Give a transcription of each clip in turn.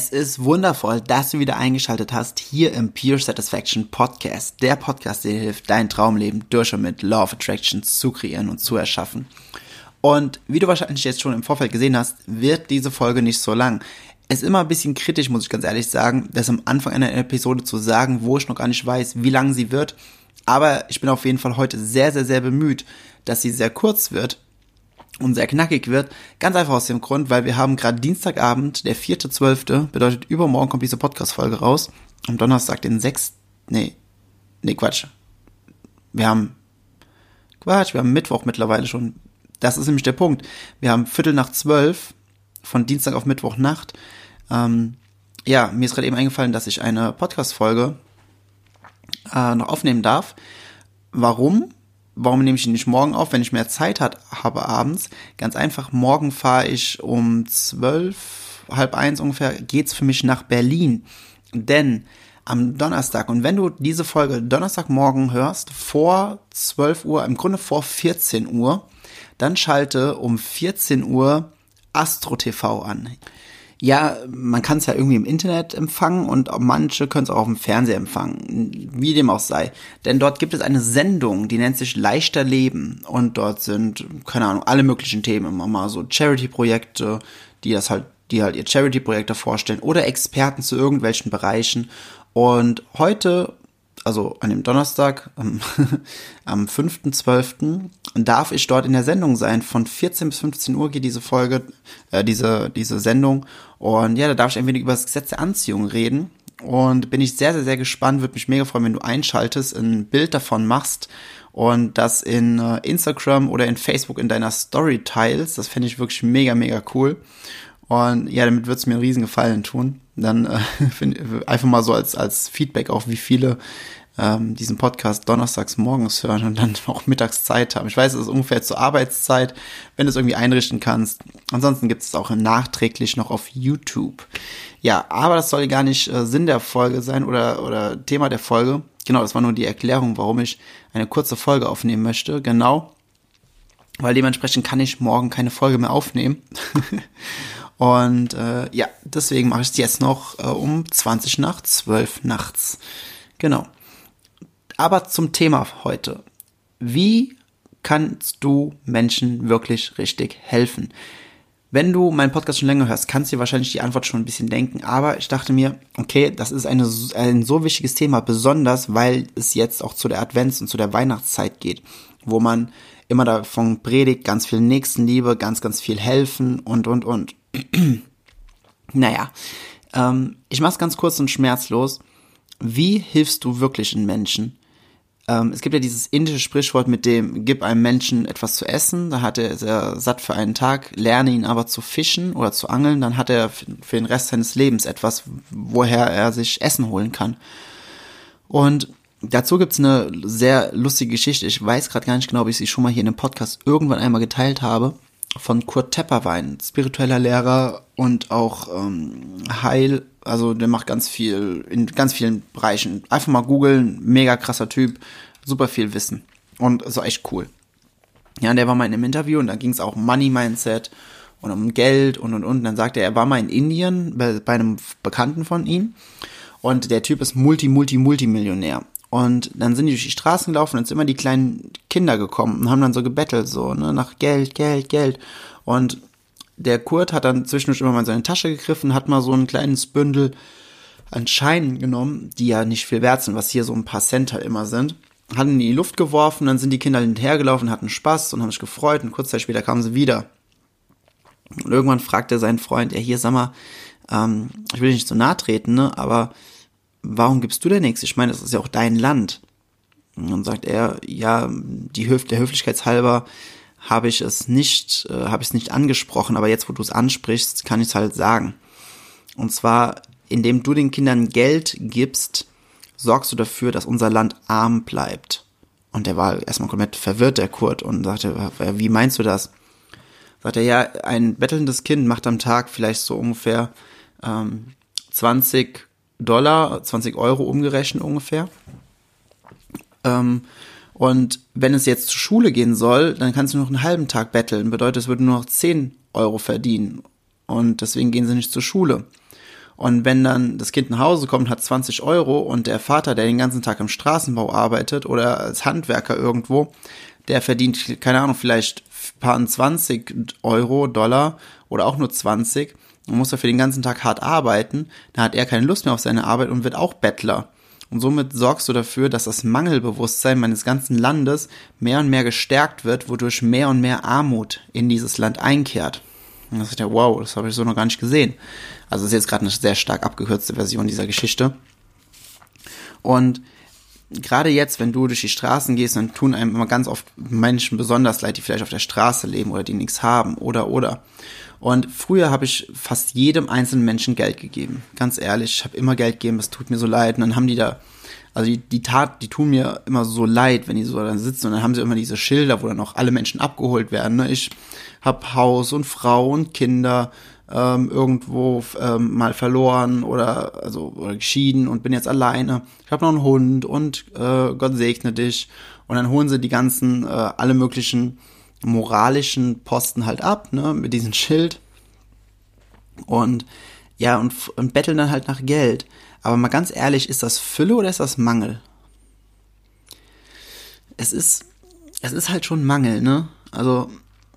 Es ist wundervoll, dass du wieder eingeschaltet hast hier im Pure Satisfaction Podcast. Der Podcast, der dir hilft, dein Traumleben durch und mit Law of Attraction zu kreieren und zu erschaffen. Und wie du wahrscheinlich jetzt schon im Vorfeld gesehen hast, wird diese Folge nicht so lang. Es ist immer ein bisschen kritisch, muss ich ganz ehrlich sagen, das am Anfang einer Episode zu sagen, wo ich noch gar nicht weiß, wie lang sie wird. Aber ich bin auf jeden Fall heute sehr, sehr, sehr bemüht, dass sie sehr kurz wird und sehr knackig wird. Ganz einfach aus dem Grund, weil wir haben gerade Dienstagabend, der 4.12., bedeutet übermorgen kommt diese Podcast-Folge raus. Am Donnerstag, den 6. Nee, nee, Quatsch. Wir haben, Quatsch, wir haben Mittwoch mittlerweile schon. Das ist nämlich der Punkt. Wir haben Viertel nach zwölf von Dienstag auf Mittwochnacht. Ähm, ja, mir ist gerade eben eingefallen, dass ich eine Podcast-Folge äh, noch aufnehmen darf. Warum? Warum nehme ich ihn nicht morgen auf, wenn ich mehr Zeit hat, habe abends? Ganz einfach, morgen fahre ich um zwölf, halb eins ungefähr, geht's für mich nach Berlin. Denn am Donnerstag, und wenn du diese Folge Donnerstagmorgen hörst, vor 12 Uhr, im Grunde vor 14 Uhr, dann schalte um 14 Uhr Astro TV an ja, man kann es ja irgendwie im Internet empfangen und manche können es auch auf dem Fernseher empfangen, wie dem auch sei. Denn dort gibt es eine Sendung, die nennt sich Leichter Leben und dort sind, keine Ahnung, alle möglichen Themen, immer mal so Charity-Projekte, die das halt, die halt ihr Charity-Projekte vorstellen oder Experten zu irgendwelchen Bereichen. Und heute also an dem Donnerstag, am, am 5.12., darf ich dort in der Sendung sein. Von 14 bis 15 Uhr geht diese Folge, äh, diese, diese Sendung. Und ja, da darf ich ein wenig über das Gesetz der Anziehung reden. Und bin ich sehr, sehr, sehr gespannt. Würde mich mega freuen, wenn du einschaltest, ein Bild davon machst und das in äh, Instagram oder in Facebook in deiner Story teilst. Das fände ich wirklich mega, mega cool. Und ja, damit wird es mir einen riesen Gefallen tun. Dann äh, find, einfach mal so als, als Feedback auch, wie viele ähm, diesen Podcast donnerstags morgens hören und dann auch mittags Zeit haben. Ich weiß, es ist ungefähr zur Arbeitszeit, wenn du es irgendwie einrichten kannst. Ansonsten gibt es auch nachträglich noch auf YouTube. Ja, aber das soll gar nicht äh, Sinn der Folge sein oder, oder Thema der Folge. Genau, das war nur die Erklärung, warum ich eine kurze Folge aufnehmen möchte. Genau, weil dementsprechend kann ich morgen keine Folge mehr aufnehmen. Und äh, ja, deswegen mache ich es jetzt noch äh, um 20 nach 12 nachts. Genau. Aber zum Thema heute. Wie kannst du Menschen wirklich richtig helfen? Wenn du meinen Podcast schon länger hörst, kannst du dir wahrscheinlich die Antwort schon ein bisschen denken. Aber ich dachte mir, okay, das ist eine, ein so wichtiges Thema, besonders weil es jetzt auch zu der Advents- und zu der Weihnachtszeit geht, wo man immer davon predigt, ganz viel Nächstenliebe, ganz, ganz viel helfen und, und, und. naja, ähm, ich mach's ganz kurz und schmerzlos. Wie hilfst du wirklich einen Menschen? Ähm, es gibt ja dieses indische Sprichwort mit dem, gib einem Menschen etwas zu essen, da hat er sehr satt für einen Tag, lerne ihn aber zu fischen oder zu angeln, dann hat er für den Rest seines Lebens etwas, woher er sich Essen holen kann. Und dazu gibt's eine sehr lustige Geschichte. Ich weiß gerade gar nicht genau, ob ich sie schon mal hier in einem Podcast irgendwann einmal geteilt habe von Kurt Tepperwein, spiritueller Lehrer und auch ähm, Heil, also der macht ganz viel in ganz vielen Bereichen. Einfach mal googeln, mega krasser Typ, super viel Wissen und so echt cool. Ja, und der war mal in einem Interview und da ging es auch um Money Mindset und um Geld und und und. dann sagte er, er war mal in Indien bei, bei einem Bekannten von ihm und der Typ ist Multi, Multi, Multimillionär. Und dann sind die durch die Straßen gelaufen und sind immer die kleinen Kinder gekommen und haben dann so gebettelt, so, ne, nach Geld, Geld, Geld. Und der Kurt hat dann zwischendurch immer mal in seine Tasche gegriffen, hat mal so ein kleines Bündel an Scheinen genommen, die ja nicht viel wert sind, was hier so ein paar Cent halt immer sind. Hat in die Luft geworfen, dann sind die Kinder hinterhergelaufen, hatten Spaß und haben sich gefreut und kurz Zeit später kamen sie wieder. Und irgendwann fragte sein Freund, ja hier, sag mal, ähm, ich will nicht zu nahe treten, ne, aber warum gibst du denn nichts? Ich meine, das ist ja auch dein Land. Und dann sagt er, ja, die Höf der Höflichkeitshalber habe ich es nicht, äh, habe ich es nicht angesprochen, aber jetzt, wo du es ansprichst, kann ich es halt sagen. Und zwar, indem du den Kindern Geld gibst, sorgst du dafür, dass unser Land arm bleibt. Und der war erstmal komplett verwirrt, der Kurt, und sagte, wie meinst du das? Sagt er, ja, ein bettelndes Kind macht am Tag vielleicht so ungefähr ähm, 20 Dollar, 20 Euro umgerechnet ungefähr. Ähm, und wenn es jetzt zur Schule gehen soll, dann kannst du noch einen halben Tag betteln. Bedeutet, es würde nur noch 10 Euro verdienen. Und deswegen gehen sie nicht zur Schule. Und wenn dann das Kind nach Hause kommt, hat 20 Euro und der Vater, der den ganzen Tag im Straßenbau arbeitet oder als Handwerker irgendwo, der verdient, keine Ahnung, vielleicht paar 20 Euro, Dollar oder auch nur 20 und muss dafür den ganzen Tag hart arbeiten, dann hat er keine Lust mehr auf seine Arbeit und wird auch Bettler. Und somit sorgst du dafür, dass das Mangelbewusstsein meines ganzen Landes mehr und mehr gestärkt wird, wodurch mehr und mehr Armut in dieses Land einkehrt. Und das ist ja, wow, das habe ich so noch gar nicht gesehen. Also das ist jetzt gerade eine sehr stark abgekürzte Version dieser Geschichte. Und gerade jetzt, wenn du durch die Straßen gehst, dann tun einem immer ganz oft Menschen besonders leid, die vielleicht auf der Straße leben oder die nichts haben oder oder. Und früher habe ich fast jedem einzelnen Menschen Geld gegeben. Ganz ehrlich, ich habe immer Geld gegeben, es tut mir so leid. Und dann haben die da, also die, die Tat, die tun mir immer so leid, wenn die so da sitzen und dann haben sie immer diese Schilder, wo dann auch alle Menschen abgeholt werden. Ne? Ich habe Haus und Frau und Kinder ähm, irgendwo ähm, mal verloren oder also oder geschieden und bin jetzt alleine. Ich habe noch einen Hund und äh, Gott segne dich. Und dann holen sie die ganzen, äh, alle möglichen moralischen Posten halt ab, ne, mit diesem Schild. Und ja, und, und betteln dann halt nach Geld. Aber mal ganz ehrlich, ist das Fülle oder ist das Mangel? Es ist, es ist halt schon Mangel, ne? Also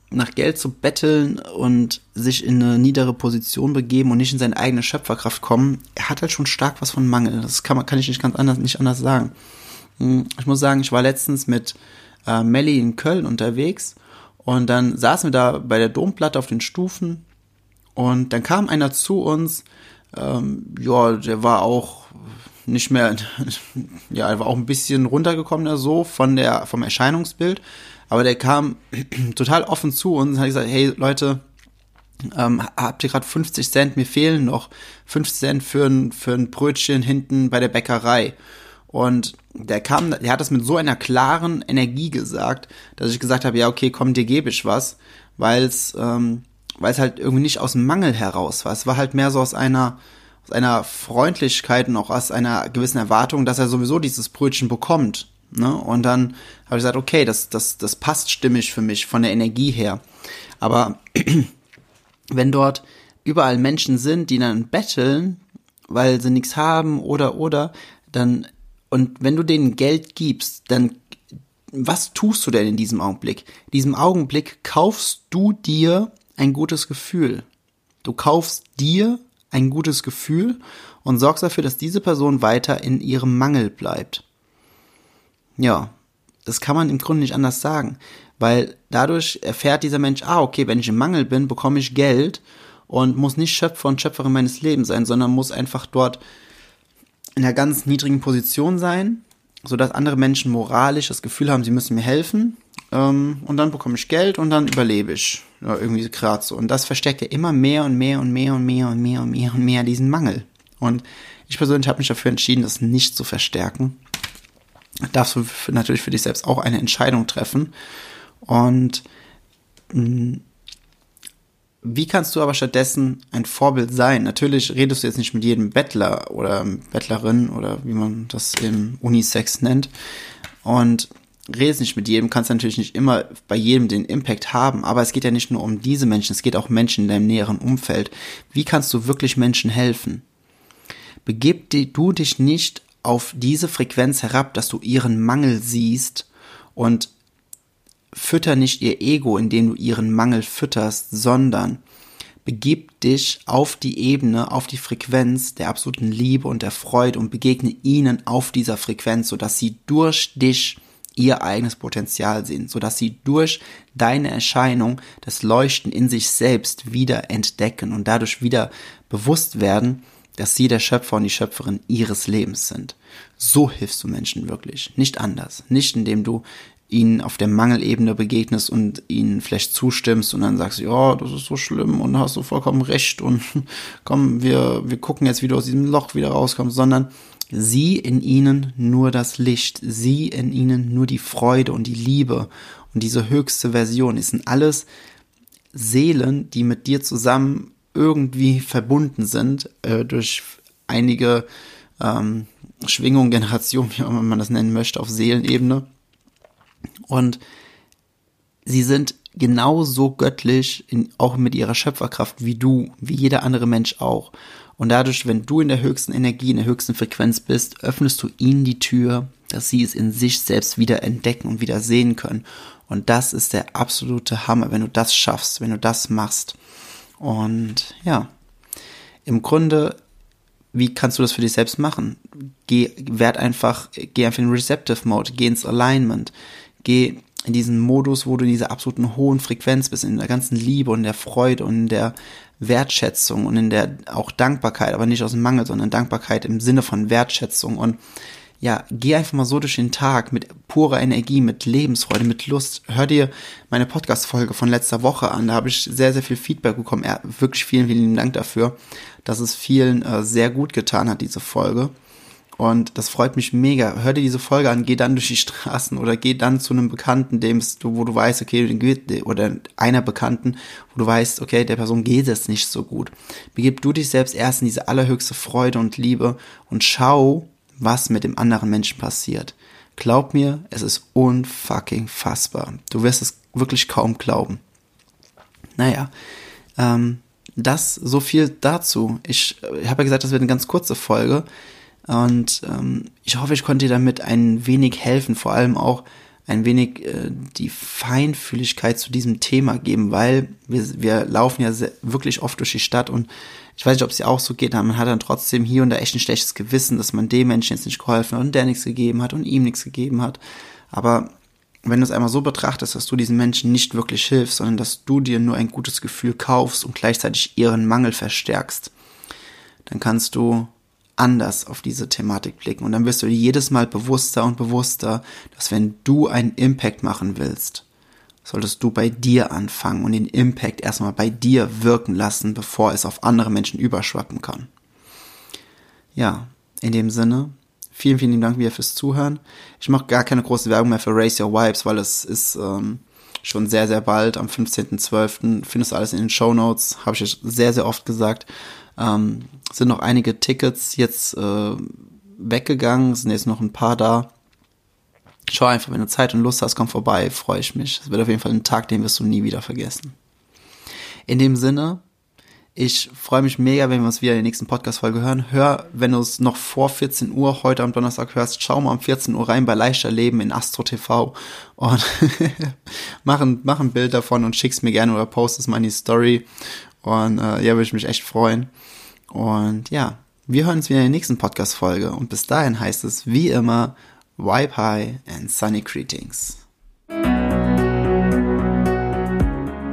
nach Geld zu betteln und sich in eine niedere Position begeben und nicht in seine eigene Schöpferkraft kommen, er hat halt schon stark was von Mangel. Das kann man, kann ich nicht ganz anders, nicht anders sagen. Hm, ich muss sagen, ich war letztens mit äh, Melly in Köln unterwegs und dann saßen wir da bei der Domplatte auf den Stufen und dann kam einer zu uns, ähm, ja, der war auch nicht mehr, ja, er war auch ein bisschen runtergekommen, so von der, vom Erscheinungsbild aber der kam total offen zu uns und hat gesagt, hey Leute, ähm, habt ihr gerade 50 Cent? Mir fehlen noch 50 Cent für ein, für ein Brötchen hinten bei der Bäckerei. Und der kam, der hat das mit so einer klaren Energie gesagt, dass ich gesagt habe, ja, okay, komm, dir gebe ich was, weil es, ähm, weil es halt irgendwie nicht aus Mangel heraus war. Es war halt mehr so aus einer, aus einer Freundlichkeit und auch aus einer gewissen Erwartung, dass er sowieso dieses Brötchen bekommt. Ne? Und dann habe ich gesagt, okay, das, das, das passt stimmig für mich von der Energie her. Aber wenn dort überall Menschen sind, die dann betteln, weil sie nichts haben oder oder, dann, und wenn du denen Geld gibst, dann was tust du denn in diesem Augenblick? In diesem Augenblick kaufst du dir ein gutes Gefühl. Du kaufst dir ein gutes Gefühl und sorgst dafür, dass diese Person weiter in ihrem Mangel bleibt. Ja, das kann man im Grunde nicht anders sagen, weil dadurch erfährt dieser Mensch, ah, okay, wenn ich im Mangel bin, bekomme ich Geld und muss nicht Schöpfer und Schöpferin meines Lebens sein, sondern muss einfach dort in einer ganz niedrigen Position sein, sodass andere Menschen moralisch das Gefühl haben, sie müssen mir helfen. Ähm, und dann bekomme ich Geld und dann überlebe ich. Ja, irgendwie gerade so. Und das verstärkt ja immer mehr und mehr und mehr und mehr und mehr und mehr und mehr diesen Mangel. Und ich persönlich habe mich dafür entschieden, das nicht zu verstärken darfst du natürlich für dich selbst auch eine Entscheidung treffen. Und mm, wie kannst du aber stattdessen ein Vorbild sein? Natürlich redest du jetzt nicht mit jedem Bettler oder Bettlerin oder wie man das im Unisex nennt. Und redest nicht mit jedem, kannst natürlich nicht immer bei jedem den Impact haben, aber es geht ja nicht nur um diese Menschen, es geht auch Menschen in deinem näheren Umfeld. Wie kannst du wirklich Menschen helfen? Begib du dich nicht auf diese Frequenz herab, dass du ihren Mangel siehst und fütter nicht ihr Ego, indem du ihren Mangel fütterst, sondern begib dich auf die Ebene, auf die Frequenz der absoluten Liebe und der Freude und begegne ihnen auf dieser Frequenz, sodass sie durch dich ihr eigenes Potenzial sehen, sodass sie durch deine Erscheinung das Leuchten in sich selbst wieder entdecken und dadurch wieder bewusst werden, dass sie der Schöpfer und die Schöpferin ihres Lebens sind. So hilfst du Menschen wirklich, nicht anders. Nicht indem du ihnen auf der Mangelebene begegnest und ihnen vielleicht zustimmst und dann sagst, ja, das ist so schlimm und hast du vollkommen recht und komm, wir, wir gucken jetzt, wie du aus diesem Loch wieder rauskommst, sondern sieh in ihnen nur das Licht, sieh in ihnen nur die Freude und die Liebe und diese höchste Version. Es sind alles Seelen, die mit dir zusammen irgendwie verbunden sind äh, durch einige ähm, Schwingungen, Generationen, wie auch immer man das nennen möchte, auf Seelenebene. Und sie sind genauso göttlich, in, auch mit ihrer Schöpferkraft wie du, wie jeder andere Mensch auch. Und dadurch, wenn du in der höchsten Energie, in der höchsten Frequenz bist, öffnest du ihnen die Tür, dass sie es in sich selbst wieder entdecken und wieder sehen können. Und das ist der absolute Hammer, wenn du das schaffst, wenn du das machst. Und ja, im Grunde, wie kannst du das für dich selbst machen? Geh, werd einfach, geh einfach in Receptive Mode, geh ins Alignment, geh in diesen Modus, wo du in dieser absoluten hohen Frequenz bist, in der ganzen Liebe und der Freude und in der Wertschätzung und in der auch Dankbarkeit, aber nicht aus dem Mangel, sondern Dankbarkeit im Sinne von Wertschätzung und ja, geh einfach mal so durch den Tag mit purer Energie, mit Lebensfreude, mit Lust. Hör dir meine Podcast-Folge von letzter Woche an. Da habe ich sehr, sehr viel Feedback bekommen. Ja, wirklich vielen, vielen Dank dafür, dass es vielen äh, sehr gut getan hat, diese Folge. Und das freut mich mega. Hör dir diese Folge an, geh dann durch die Straßen oder geh dann zu einem Bekannten, dem du, wo du weißt, okay, oder einer Bekannten, wo du weißt, okay, der Person geht es nicht so gut. Begib du dich selbst erst in diese allerhöchste Freude und Liebe und schau, was mit dem anderen Menschen passiert. Glaub mir, es ist unfucking fassbar. Du wirst es wirklich kaum glauben. Naja, ähm, das so viel dazu. Ich, ich habe ja gesagt, das wird eine ganz kurze Folge. Und ähm, ich hoffe, ich konnte dir damit ein wenig helfen, vor allem auch ein wenig äh, die Feinfühligkeit zu diesem Thema geben, weil wir, wir laufen ja sehr, wirklich oft durch die Stadt und ich weiß nicht, ob es dir auch so geht, aber man hat dann trotzdem hier und da echt ein schlechtes Gewissen, dass man dem Menschen jetzt nicht geholfen hat und der nichts gegeben hat und ihm nichts gegeben hat. Aber wenn du es einmal so betrachtest, dass du diesen Menschen nicht wirklich hilfst, sondern dass du dir nur ein gutes Gefühl kaufst und gleichzeitig ihren Mangel verstärkst, dann kannst du anders auf diese Thematik blicken. Und dann wirst du jedes Mal bewusster und bewusster, dass wenn du einen Impact machen willst, solltest du bei dir anfangen und den Impact erstmal bei dir wirken lassen, bevor es auf andere Menschen überschwappen kann. Ja, in dem Sinne, vielen, vielen Dank wieder fürs Zuhören. Ich mache gar keine große Werbung mehr für Raise Your Vibes, weil es ist ähm, schon sehr, sehr bald, am 15.12. Findest du alles in den Show Notes, habe ich sehr, sehr oft gesagt. Ähm, sind noch einige Tickets jetzt äh, weggegangen, sind jetzt noch ein paar da. Schau einfach, wenn du Zeit und Lust hast, komm vorbei, freue ich mich. Es wird auf jeden Fall ein Tag, den wirst du nie wieder vergessen. In dem Sinne, ich freue mich mega, wenn wir uns wieder in der nächsten Podcast-Folge hören. Hör, wenn du es noch vor 14 Uhr heute am Donnerstag hörst, schau mal um 14 Uhr rein bei Leichter Leben in Astro TV und mach, ein, mach ein Bild davon und schick's mir gerne oder post es mal in die Story. Und äh, ja, würde ich mich echt freuen. Und ja, wir hören uns wieder in der nächsten Podcast-Folge. Und bis dahin heißt es wie immer, Vibe High and Sunny Greetings.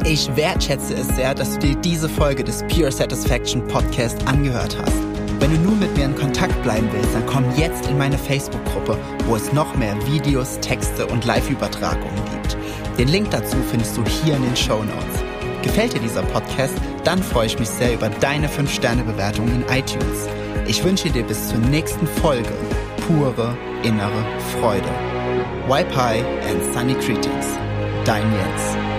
Ich wertschätze es sehr, dass du dir diese Folge des Pure Satisfaction Podcast angehört hast. Wenn du nur mit mir in Kontakt bleiben willst, dann komm jetzt in meine Facebook-Gruppe, wo es noch mehr Videos, Texte und Live-Übertragungen gibt. Den Link dazu findest du hier in den Show Notes. Gefällt dir dieser Podcast? Dann freue ich mich sehr über deine 5-Sterne-Bewertung in iTunes. Ich wünsche dir bis zur nächsten Folge pure innere Freude. High and Sunny Greetings. Dein Jens.